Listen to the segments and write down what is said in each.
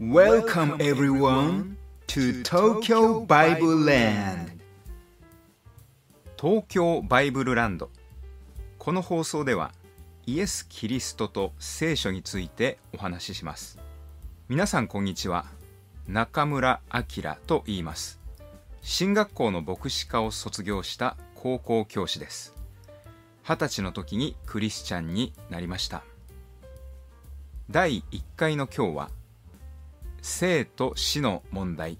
Welcome everyone to Tokyo Bible Land. 東京バイブルランド。この放送ではイエス・キリストと聖書についてお話しします。皆さんこんにちは。中村明と言います。進学校の牧師科を卒業した高校教師です。二十歳の時にクリスチャンになりました。第1回の今日は生と死の問題。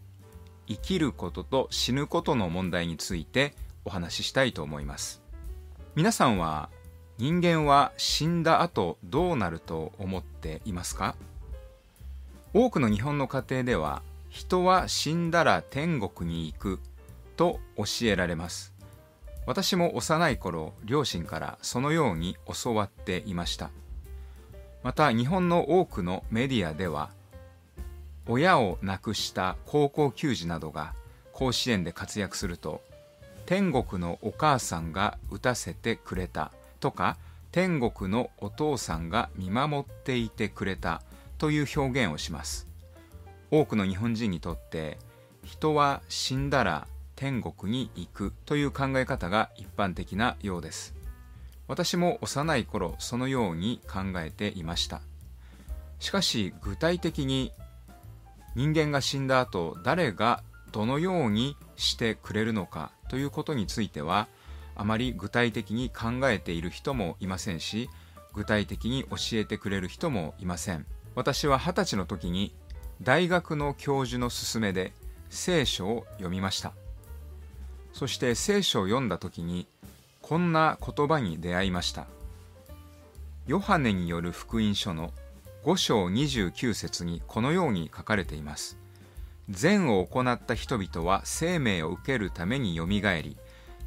生きることと死ぬことの問題についてお話ししたいと思います。皆さんは人間は死んだ後どうなると思っていますか？多くの日本の家庭では人は死んだら天国に行くと教えられます。私も幼い頃両親からそのように教わっていました。また日本の多くのメディアでは親を亡くした高校球児などが甲子園で活躍すると天国のお母さんが打たせてくれたとか天国のお父さんが見守っていてくれたという表現をします。多くの日本人にとって人は死んだら天国に行くという考え方が一般的なようです。私も幼い頃そのように考えていました。しかし具体的に人間が死んだ後誰がどのようにしてくれるのかということについてはあまり具体的に考えている人もいませんし具体的に教えてくれる人もいません。私は二十歳の時に大学の教授の勧めで聖書を読みました。そして聖書を読んだ時にこんな言葉に出会いました。ヨハネによる福音書の5章29節にこのように書かれています。善を行った人々は生命を受けるためによみがえり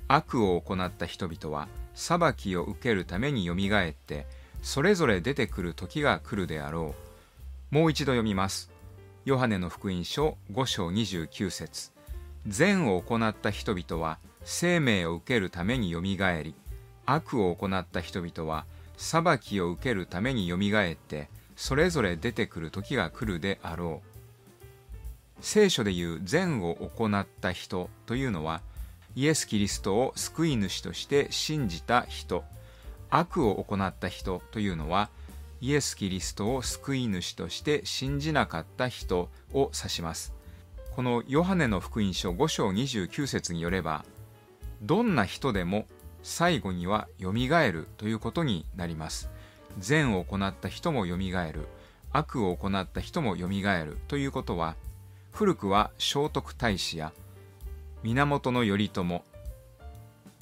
悪を行った人々は裁きを受けるためによみがえってそれぞれ出てくる時が来るであろう。もう一度読みます。ヨハネの福音書5章29節。善を行った人々は生命を受けるためによみがえり悪を行った人々は裁きを受けるためによみがえってそれぞれ出てくる時が来るであろう。聖書でいう善を行った人というのはイエス・キリストを救い主として信じた人。悪を行った人というのはイエス・キリストを救い主として信じなかった人を指します。このヨハネの福音書5章29節によればどんな人でも最後にはよみがえるということになります。善を行った人もよみがえる。悪を行った人もよみがえるということは古くは聖徳太子や源頼朝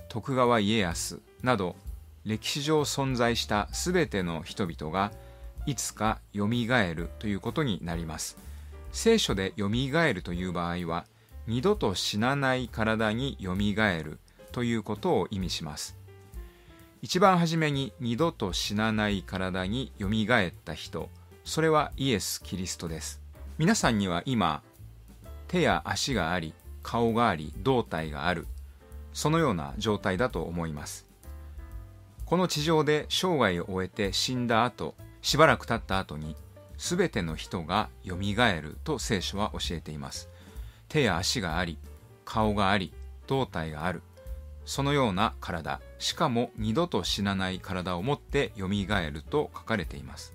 徳川家康など歴史上存在した全ての人々がいつかよみがえるということになります。聖書でよみがえるという場合は二度と死なない体によみがえるということを意味します。一番初めに二度と死なない体によみがえった人。それはイエス・キリストです。皆さんには今手や足があり顔があり胴体がある。そのような状態だと思います。この地上で生涯を終えて死んだ後しばらく経った後に全ての人がよみがえると聖書は教えています。手や足があり顔があり胴体がある。そのような体。しかも二度と死なない体を持ってよみがえると書かれています。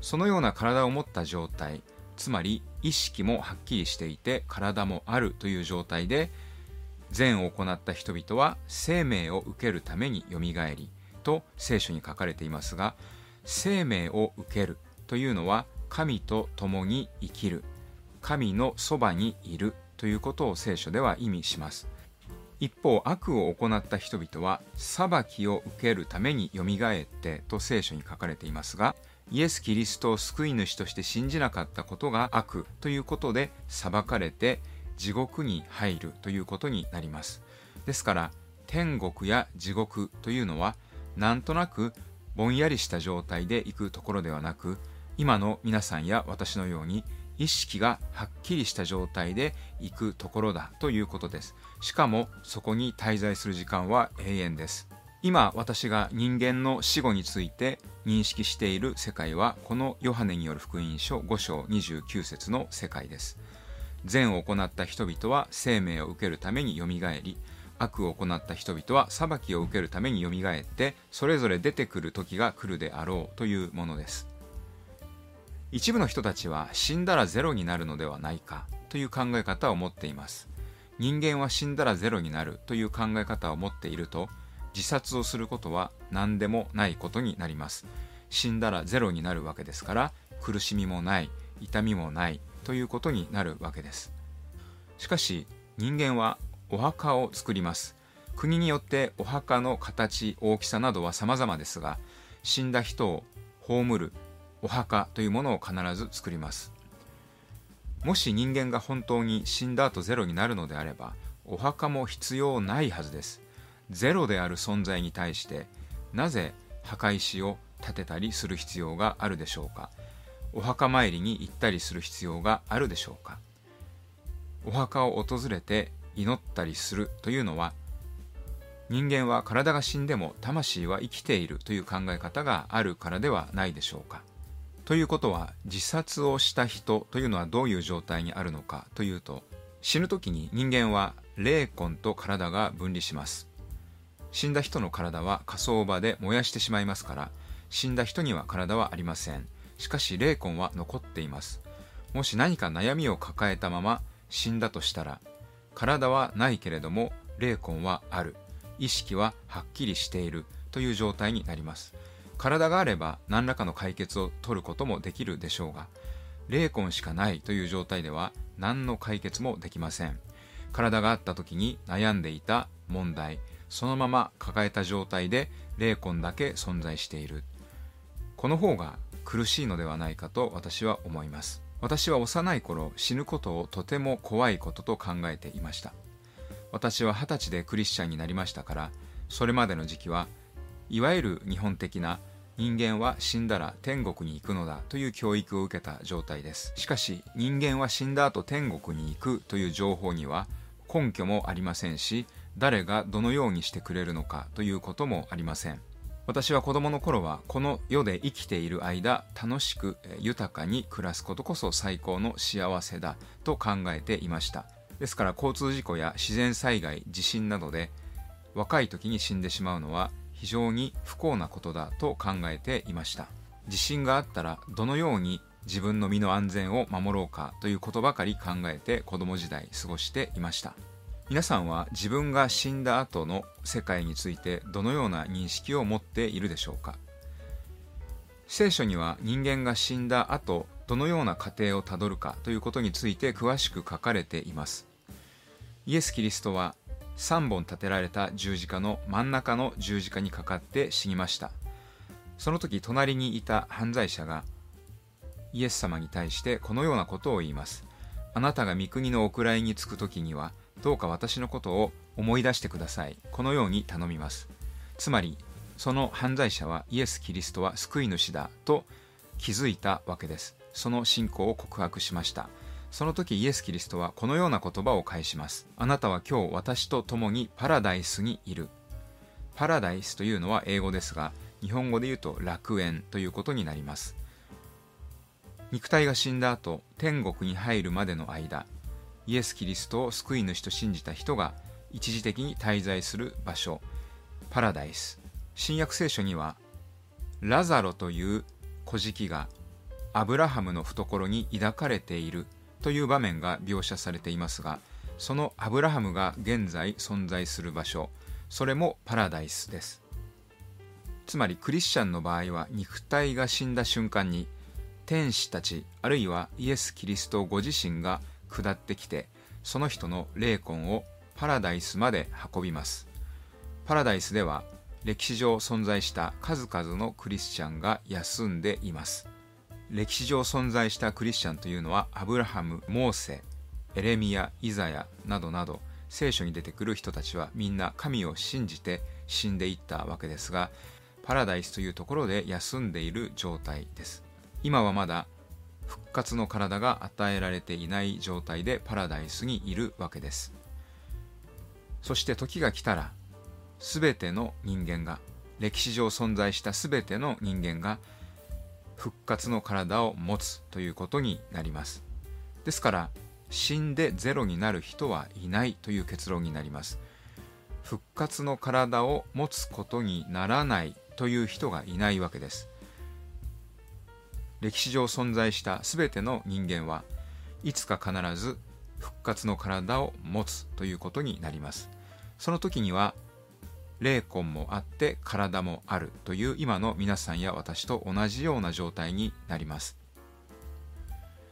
そのような体を持った状態。つまり意識もはっきりしていて体もあるという状態で善を行った人々は生命を受けるためによみがえりと聖書に書かれていますが生命を受けるというのは神と共に生きる。神のそばにいるということを聖書では意味します。一方悪を行った人々は裁きを受けるためによみがえってと聖書に書かれていますがイエス・キリストを救い主として信じなかったことが悪ということで裁かれて地獄に入るということになります。ですから天国や地獄というのはなんとなくぼんやりした状態で行くところではなく今の皆さんや私のように意識がはっきりした状態で行くところだということです。しかもそこに滞在する時間は永遠です。今私が人間の死後について認識している世界はこのヨハネによる福音書5章29節の世界です。善を行った人々は生命を受けるためによみがえり悪を行った人々は裁きを受けるためによみがえってそれぞれ出てくる時が来るであろうというものです。一部の人たちは死んだらゼロになるのではないかという考え方を持っています。人間は死んだらゼロになるという考え方を持っていると自殺をすることは何でもないことになります。死んだらゼロになるわけですから苦しみもない痛みもないということになるわけです。しかし人間はお墓を作ります。国によってお墓の形大きさなどは様々ですが死んだ人を葬るお墓というものを必ず作ります。もし人間が本当に死んだ後ゼロになるのであればお墓も必要ないはずです。ゼロである存在に対してなぜ墓石を建てたりする必要があるでしょうか。お墓参りに行ったりする必要があるでしょうか。お墓を訪れて祈ったりするというのは人間は体が死んでも魂は生きているという考え方があるからではないでしょうか。ということは自殺をした人というのはどういう状態にあるのかというと死ぬ時に人間は霊魂と体が分離します。死んだ人の体は火葬場で燃やしてしまいますから死んだ人には体はありません。しかし霊魂は残っています。もし何か悩みを抱えたまま死んだとしたら体はないけれども霊魂はある。意識ははっきりしているという状態になります。体があれば何らかの解決を取ることもできるでしょうが霊魂しかないという状態では何の解決もできません。体があった時に悩んでいた問題そのまま抱えた状態で霊魂だけ存在している。この方が苦しいのではないかと私は思います。私は幼い頃死ぬことをとても怖いことと考えていました。私は二十歳でクリスチャンになりましたからそれまでの時期はいわゆる日本的な人間は死んだら天国に行くのだという教育を受けた状態です。しかし人間は死んだ後天国に行くという情報には根拠もありませんし誰がどのようにしてくれるのかということもありません。私は子供の頃はこの世で生きている間楽しく豊かに暮らすことこそ最高の幸せだと考えていました。ですから交通事故や自然災害地震などで若い時に死んでしまうのは非常に不幸なことだと考えていました。地震があったらどのように自分の身の安全を守ろうかということばかり考えて子供時代過ごしていました。皆さんは自分が死んだ後の世界についてどのような認識を持っているでしょうか？聖書には人間が死んだ後どのような過程をたどるかということについて詳しく書かれています。イエス・キリストは3本立てられた十字架の真ん中の十字架にかかって死にました。その時隣にいた犯罪者がイエス様に対してこのようなことを言います。あなたが御国のお位につく時にはどうか私のことを思い出してください。このように頼みます。つまりその犯罪者はイエス・キリストは救い主だと気づいたわけです。その信仰を告白しました。その時イエス・キリストはこのような言葉を返します。あなたは今日私と共にパラダイスにいる。パラダイスというのは英語ですが、日本語で言うと楽園ということになります。肉体が死んだ後、天国に入るまでの間、イエス・キリストを救い主と信じた人が一時的に滞在する場所、パラダイス。新約聖書には、ラザロという小敷がアブラハムの懐に抱かれているという場面が描写されていますがそのアブラハムが現在存在する場所それもパラダイスです。つまりクリスチャンの場合は肉体が死んだ瞬間に天使たちあるいはイエス・キリストご自身が下ってきてその人の霊魂をパラダイスまで運びます。パラダイスでは歴史上存在した数々のクリスチャンが休んでいます。歴史上存在したクリスチャンというのはアブラハム、モーセ、エレミア、イザヤなどなど聖書に出てくる人たちはみんな神を信じて死んでいったわけですがパラダイスというところで休んでいる状態です。今はまだ復活の体が与えられていない状態でパラダイスにいるわけです。そして時が来たら全ての人間が歴史上存在した全ての人間が復活の体を持つということになります。ですから死んでゼロになる人はいないという結論になります。復活の体を持つことにならないという人がいないわけです。歴史上存在した全ての人間はいつか必ず復活の体を持つということになります。その時には霊魂もあって体もあるという今の皆さんや私と同じような状態になります。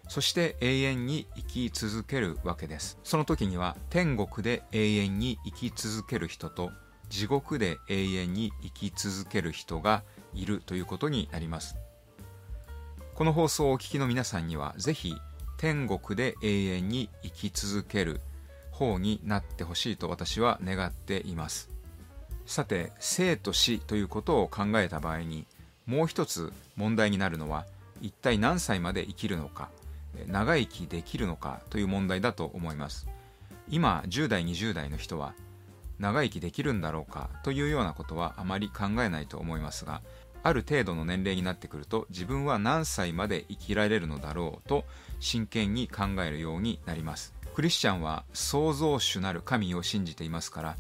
そして永遠に生き続けるわけです。その時には天国で永遠に生き続ける人と地獄で永遠に生き続ける人がいるということになります。この放送をお聞きの皆さんにはぜひ天国で永遠に生き続ける方になってほしいと私は願っています。さて生と死ということを考えた場合にもう一つ問題になるのは一体何歳まで生きるのか長生きできるのかという問題だと思います。今10代20代の人は長生きできるんだろうかというようなことはあまり考えないと思いますがある程度の年齢になってくると自分は何歳まで生きられるのだろうと真剣に考えるようになります。クリスチャンは創造主なる神を信じていますから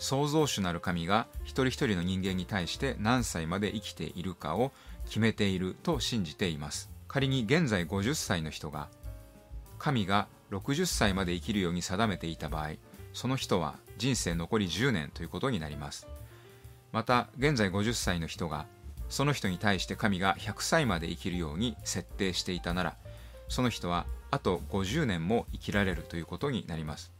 創造主なる神が一人一人の人間に対して何歳まで生きているかを決めていると信じています。仮に現在50歳の人が神が60歳まで生きるように定めていた場合その人は人生残り10年ということになります。また現在50歳の人がその人に対して神が100歳まで生きるように設定していたならその人はあと50年も生きられるということになります。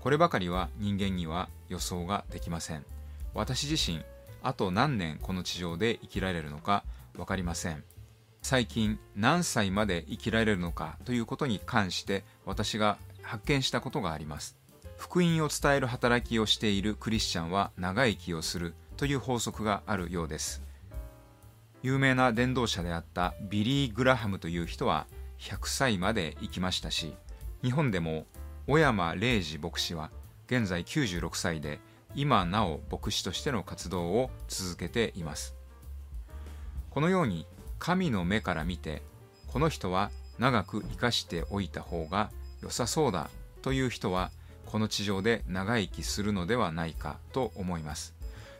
こればかりは人間には予想ができません。私自身あと何年この地上で生きられるのか分かりません。最近何歳まで生きられるのかということに関して私が発見したことがあります。福音を伝える働きをしているクリスチャンは長生きをするという法則があるようです。有名な伝道者であったビリー・グラハムという人は100歳まで生きましたし日本でも小山礼二牧師は現在96歳で今なお牧師としての活動を続けています。このように神の目から見てこの人は長く生かしておいた方が良さそうだという人はこの地上で長生きするのではないかと思います。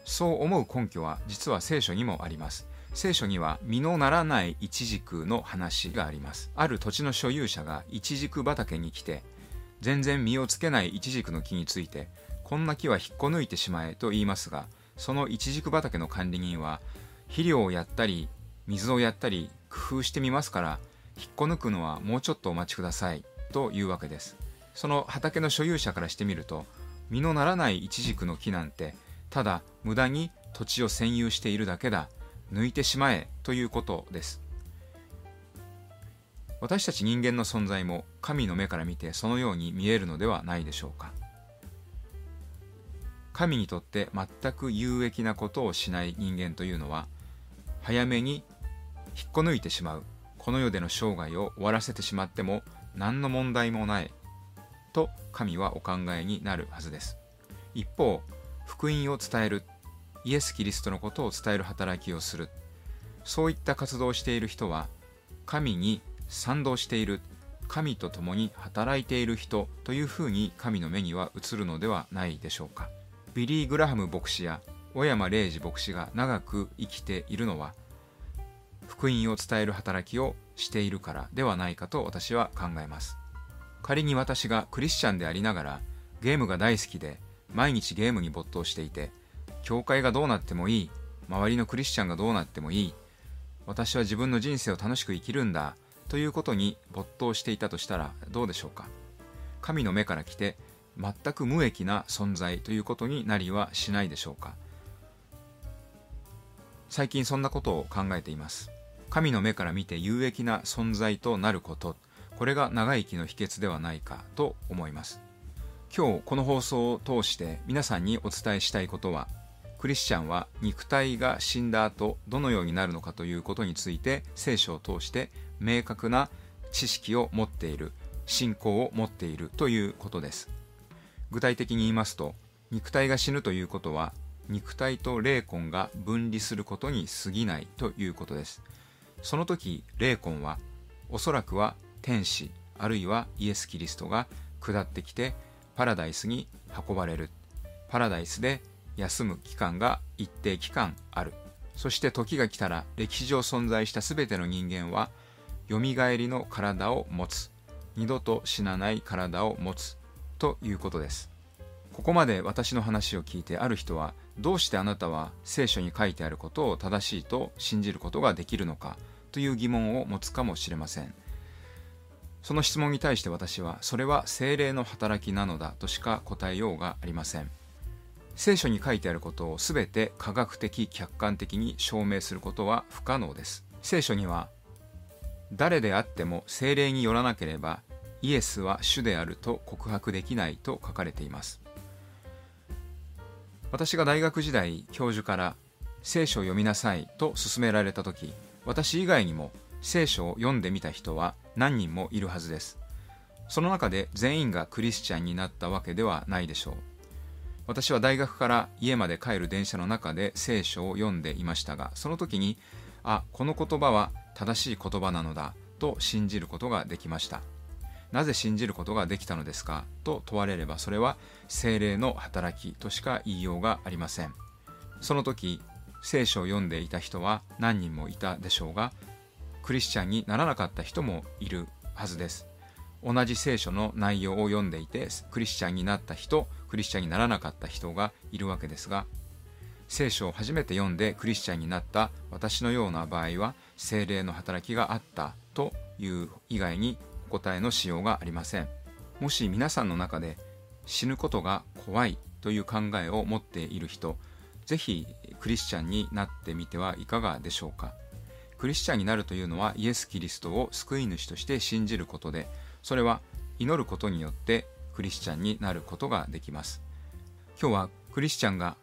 そう思う根拠は実は聖書にもあります。聖書には実のならないイチジクの話があります。ある土地の所有者がイチジク畑に来て全然実をつけないイチジクの木についてこんな木は引っこ抜いてしまえと言いますがそのイチジク畑の管理人は肥料をやったり水をやったり工夫してみますから引っこ抜くのはもうちょっとお待ちくださいというわけです。その畑の所有者からしてみると実のならないイチジクの木なんてただ無駄に土地を占有しているだけだ。抜いてしまえということです。私たち人間の存在も神の目から見てそのように見えるのではないでしょうか。神にとって全く有益なことをしない人間というのは早めに引っこ抜いてしまう。この世での生涯を終わらせてしまっても何の問題もない。と神はお考えになるはずです。一方福音を伝える。イエス・キリストのことを伝える働きをする。そういった活動をしている人は神に賛同している神と共に働いている人というふうに神の目には映るのではないでしょうか。ビリー・グラハム牧師や小山礼二牧師が長く生きているのは福音を伝える働きをしているからではないかと私は考えます。仮に私がクリスチャンでありながらゲームが大好きで毎日ゲームに没頭していて教会がどうなってもいい周りのクリスチャンがどうなってもいい私は自分の人生を楽しく生きるんだということに没頭していたとしたらどうでしょうか？神の目から来て全く無益な存在ということになりはしないでしょうか？最近そんなことを考えています。神の目から見て有益な存在となること。これが長生きの秘訣ではないか。と思います。今日この放送を通して皆さんにお伝えしたいことはクリスチャンは肉体が死んだ後どのようになるのかということについて聖書を通して明確な知識を持っている信仰を持っているということです。具体的に言いますと肉体が死ぬということは肉体と霊魂が分離することに過ぎないということです。その時霊魂はおそらくは天使あるいはイエス・キリストが下ってきてパラダイスに運ばれる。パラダイスで休む期間が一定期間ある。そして時が来たら歴史上存在した全ての人間はよみがえりの体を持つ。二度と死なない体を持つ。ということです。ここまで私の話を聞いてある人はどうしてあなたは聖書に書いてあることを正しいと信じることができるのか。という疑問を持つかもしれません。その質問に対して私はそれは精霊の働きなのだとしか答えようがありません。聖書に書いてあることを全て科学的客観的に証明することは不可能です。聖書には誰であっても精霊によらなければイエスは主であると告白できないと書かれています。私が大学時代教授から聖書を読みなさいと勧められた時私以外にも聖書を読んでみた人は何人もいるはずです。その中で全員がクリスチャンになったわけではないでしょう。私は大学から家まで帰る電車の中で聖書を読んでいましたがその時にあこの言葉は正しい言葉なのだと信じることができました。なぜ信じることができたのですかと問われればそれは精霊の働きとしか言いようがありません。その時聖書を読んでいた人は何人もいたでしょうがクリスチャンにならなかった人もいるはずです。同じ聖書の内容を読んでいてクリスチャンになった人クリスチャンにならなかった人がいるわけですが聖書を初めて読んでクリスチャンになった私のような場合は精霊の働きがあったという以外にお答えのしようがありません。もし皆さんの中で死ぬことが怖いという考えを持っている人ぜひクリスチャンになってみてはいかがでしょうか。クリスチャンになるというのはイエス・キリストを救い主として信じることでそれは祈ることによってクリスチャンになることができます。今日はクリスチャンが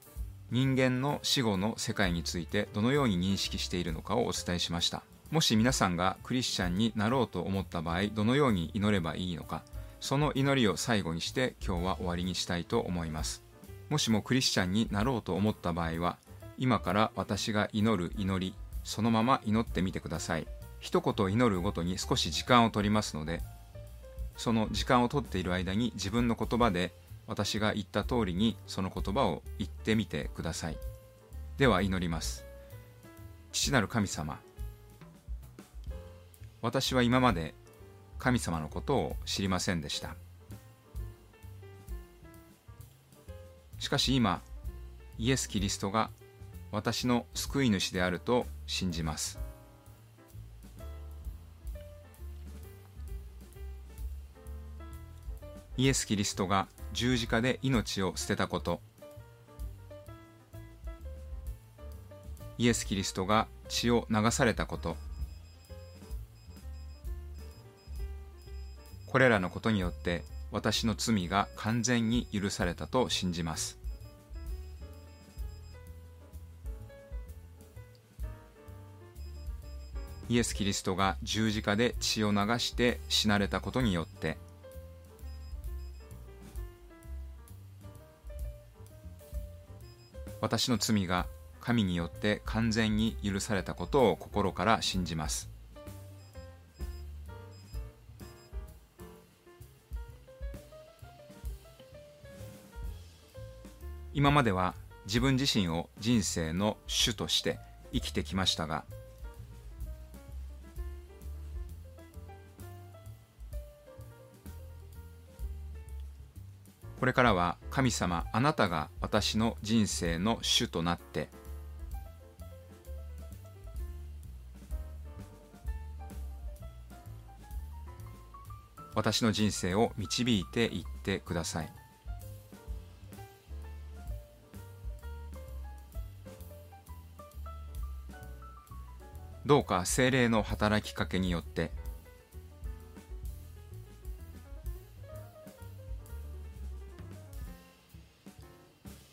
人間の死後の世界についてどのように認識しているのかをお伝えしました。もし皆さんがクリスチャンになろうと思った場合どのように祈ればいいのかその祈りを最後にして今日は終わりにしたいと思います。もしもクリスチャンになろうと思った場合は今から私が祈る祈りそのまま祈ってみてください。一言祈るごとに少し時間を取りますのでその時間をとっている間に自分の言葉で私が言った通りにその言葉を言ってみてください。では祈ります。父なる神様私は今まで神様のことを知りませんでした。しかし今イエス・キリストが私の救い主であると信じます。イエス・キリストが十字架で命を捨てたこと。イエス・キリストが血を流されたこと。これらのことによって私の罪が完全に許されたと信じます。イエス・キリストが十字架で血を流して死なれたことによって私の罪が神によって完全に許されたことを心から信じます。今までは自分自身を人生の主として生きてきましたがこれからは神様あなたが私の人生の主となって私の人生を導いていってください。どうか精霊の働きかけによって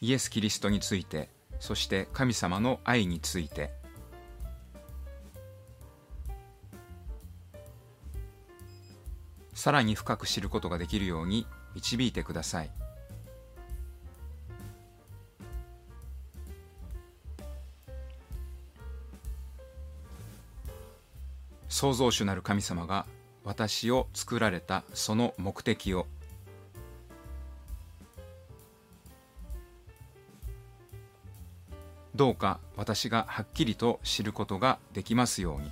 イエス・キリストについてそして神様の愛について。さらに深く知ることができるように導いてください。創造主なる神様が私を作られたその目的を「どうか私がはっきりと知ることができますように。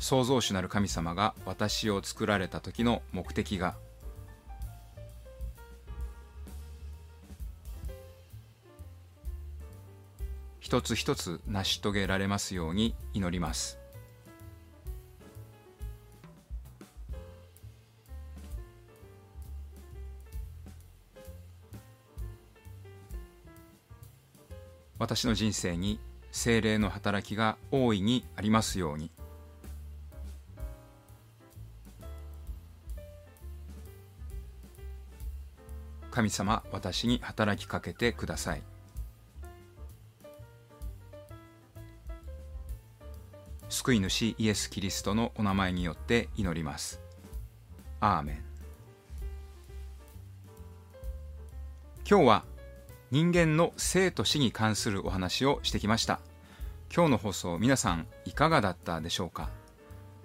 創造主なる神様が私を作られた時の目的が。一つ一つ成し遂げられますように祈ります。私の人生に精霊の働きが大いにありますように。神様私に働きかけてください。救い主イエス・キリストのお名前によって祈ります。アーメン。今日は人間の生と死に関するお話をしてきました。今日の放送皆さんいかがだったでしょうか？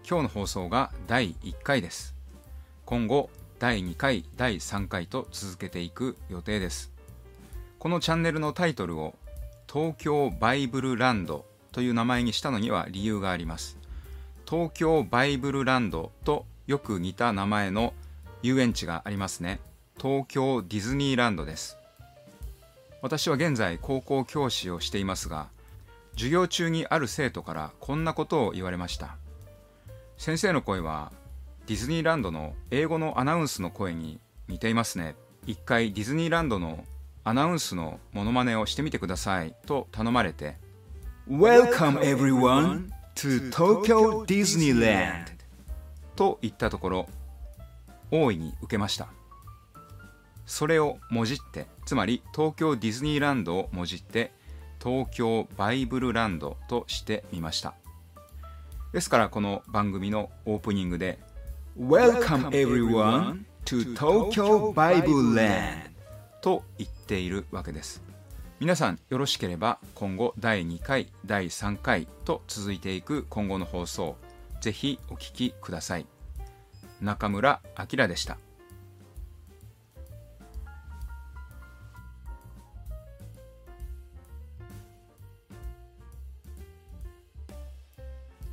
今日の放送が第1回です。今後第2回第3回と続けていく予定です。このチャンネルのタイトルを東京バイブルランドという名前にしたのには理由があります。東京バイブルランドとよく似た名前の遊園地がありますね。東京ディズニーランドです。私は現在高校教師をしていますが授業中にある生徒からこんなことを言われました。先生の声はディズニーランドの英語のアナウンスの声に似ていますね。一回ディズニーランドのアナウンスのモノマネをしてみてください。と頼まれて Welcome everyone to Tokyo Disneyland. と言ったところ大いに受けましたそれをもじってつまり東京ディズニーランドをもじって東京バイブルランドとしてみました。ですからこの番組のオープニングで Welcome everyone to Tokyo Bible Land と言っているわけです。皆さんよろしければ今後第2回第3回と続いていく今後の放送ぜひお聞きください。中村明でした